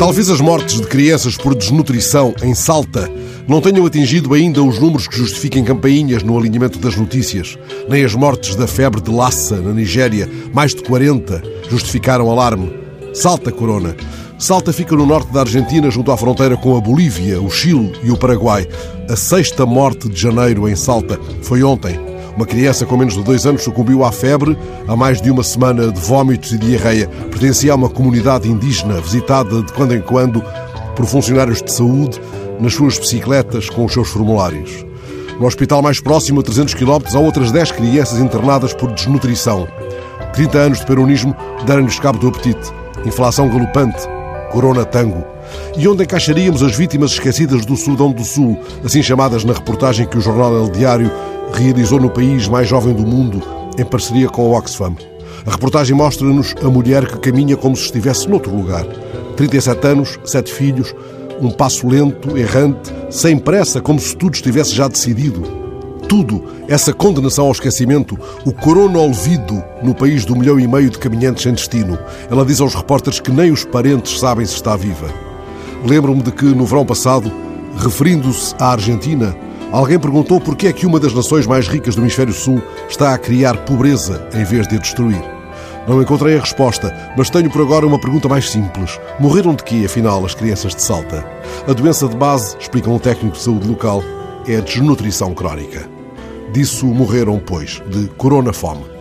Talvez as mortes de crianças por desnutrição em Salta não tenham atingido ainda os números que justifiquem campainhas no alinhamento das notícias, nem as mortes da febre de Lassa, na Nigéria, mais de 40, justificaram alarme. Salta, Corona. Salta fica no norte da Argentina, junto à fronteira com a Bolívia, o Chile e o Paraguai. A sexta morte de janeiro em Salta foi ontem. Uma criança com menos de dois anos sucumbiu à febre há mais de uma semana de vômitos e diarreia. Pertencia a uma comunidade indígena visitada de quando em quando por funcionários de saúde nas suas bicicletas com os seus formulários. No hospital mais próximo, a 300 km, há outras 10 crianças internadas por desnutrição. 30 anos de peronismo deram-lhes cabo do apetite. Inflação galopante. Corona Tango. E onde encaixaríamos as vítimas esquecidas do Sudão do Sul, assim chamadas na reportagem que o jornal El Diário realizou no país mais jovem do mundo, em parceria com o Oxfam. A reportagem mostra-nos a mulher que caminha como se estivesse noutro lugar. 37 anos, sete filhos, um passo lento, errante, sem pressa, como se tudo estivesse já decidido. Tudo, essa condenação ao esquecimento, o corona olvido no país do milhão e meio de caminhantes sem destino. Ela diz aos repórteres que nem os parentes sabem se está viva. Lembro-me de que, no verão passado, referindo-se à Argentina, alguém perguntou por que é que uma das nações mais ricas do Hemisfério Sul está a criar pobreza em vez de a destruir. Não encontrei a resposta, mas tenho por agora uma pergunta mais simples. Morreram de quê, afinal, as crianças de Salta? A doença de base, explica um técnico de saúde local, é a desnutrição crónica. Disso morreram, pois, de coronafome.